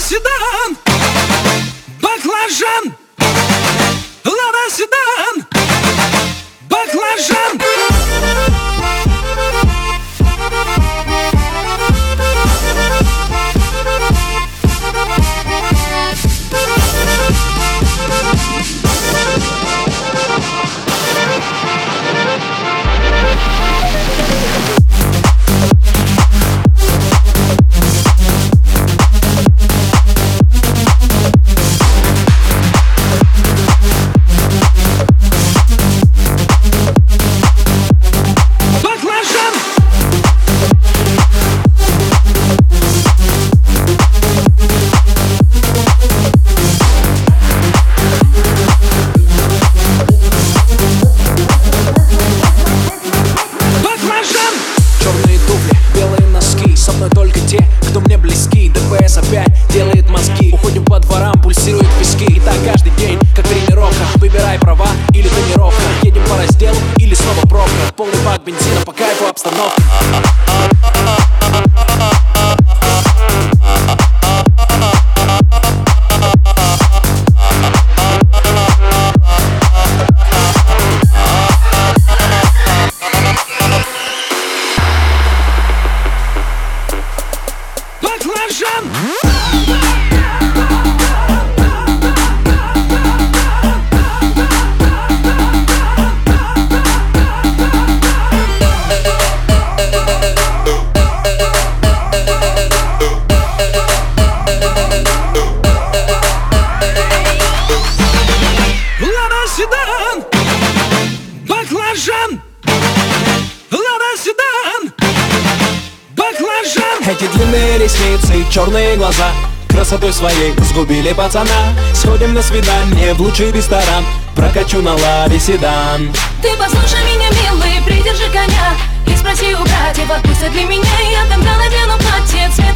Седан, баклажан. по кайфу обстановка. Эти длинные ресницы, черные глаза Красотой своей сгубили пацана. Сходим на свидание в лучший ресторан. Прокачу на ладе седан. Ты послушай меня, милый, придержи коня. И спроси у братьев, отпустят ли меня. Я тогда надену платье цвета